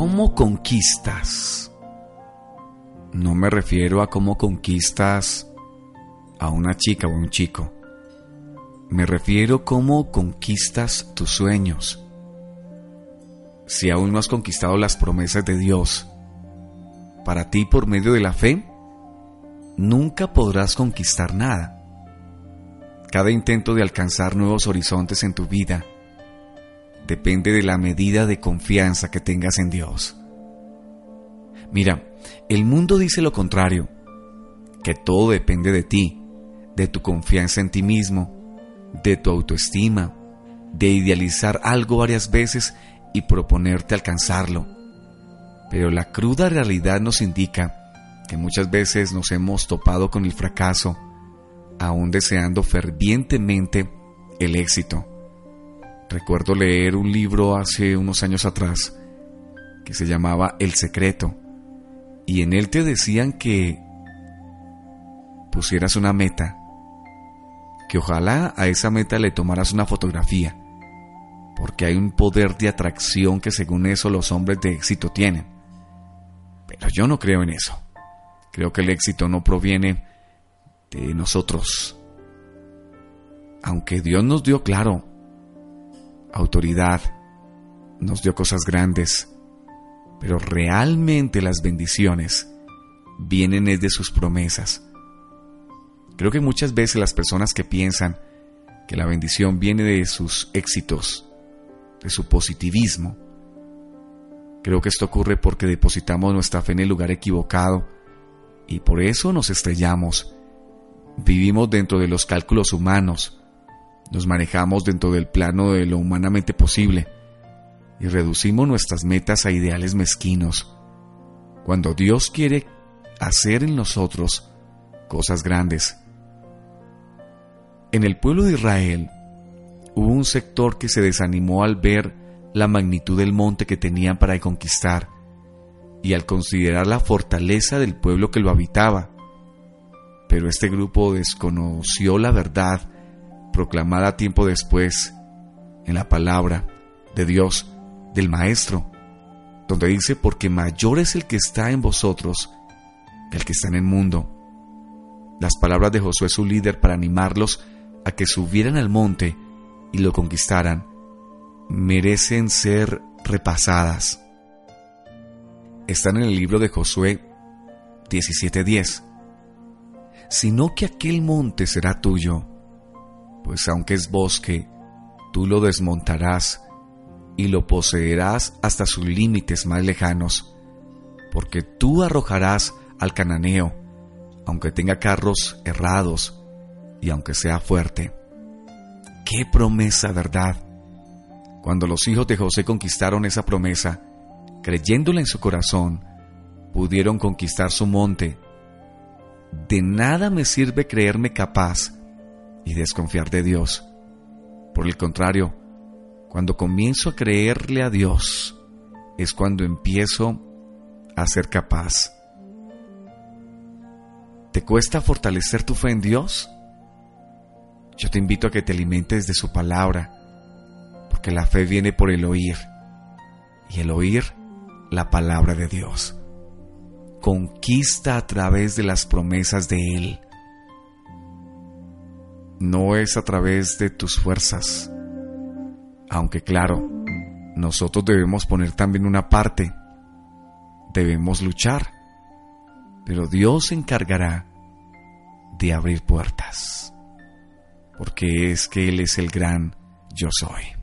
¿Cómo conquistas? No me refiero a cómo conquistas a una chica o a un chico. Me refiero a cómo conquistas tus sueños. Si aún no has conquistado las promesas de Dios, para ti por medio de la fe, nunca podrás conquistar nada. Cada intento de alcanzar nuevos horizontes en tu vida depende de la medida de confianza que tengas en Dios. Mira, el mundo dice lo contrario, que todo depende de ti, de tu confianza en ti mismo, de tu autoestima, de idealizar algo varias veces y proponerte alcanzarlo. Pero la cruda realidad nos indica que muchas veces nos hemos topado con el fracaso, aún deseando fervientemente el éxito. Recuerdo leer un libro hace unos años atrás que se llamaba El Secreto y en él te decían que pusieras una meta, que ojalá a esa meta le tomaras una fotografía, porque hay un poder de atracción que según eso los hombres de éxito tienen. Pero yo no creo en eso. Creo que el éxito no proviene de nosotros. Aunque Dios nos dio claro autoridad, nos dio cosas grandes, pero realmente las bendiciones vienen de sus promesas. Creo que muchas veces las personas que piensan que la bendición viene de sus éxitos, de su positivismo, creo que esto ocurre porque depositamos nuestra fe en el lugar equivocado y por eso nos estrellamos. Vivimos dentro de los cálculos humanos, nos manejamos dentro del plano de lo humanamente posible y reducimos nuestras metas a ideales mezquinos, cuando Dios quiere hacer en nosotros cosas grandes. En el pueblo de Israel hubo un sector que se desanimó al ver la magnitud del monte que tenían para conquistar y al considerar la fortaleza del pueblo que lo habitaba. Pero este grupo desconoció la verdad proclamada tiempo después en la palabra de Dios, del Maestro, donde dice, porque mayor es el que está en vosotros que el que está en el mundo. Las palabras de Josué, su líder, para animarlos a que subieran al monte y lo conquistaran, merecen ser repasadas. Están en el libro de Josué 17:10. Sino que aquel monte será tuyo, pues aunque es bosque, tú lo desmontarás y lo poseerás hasta sus límites más lejanos, porque tú arrojarás al cananeo, aunque tenga carros errados y aunque sea fuerte. ¡Qué promesa, verdad! Cuando los hijos de José conquistaron esa promesa, creyéndola en su corazón, pudieron conquistar su monte. De nada me sirve creerme capaz y desconfiar de Dios. Por el contrario, cuando comienzo a creerle a Dios, es cuando empiezo a ser capaz. ¿Te cuesta fortalecer tu fe en Dios? Yo te invito a que te alimentes de su palabra, porque la fe viene por el oír, y el oír la palabra de Dios. Conquista a través de las promesas de Él no es a través de tus fuerzas. Aunque claro, nosotros debemos poner también una parte. Debemos luchar. Pero Dios se encargará de abrir puertas. Porque es que Él es el gran yo soy.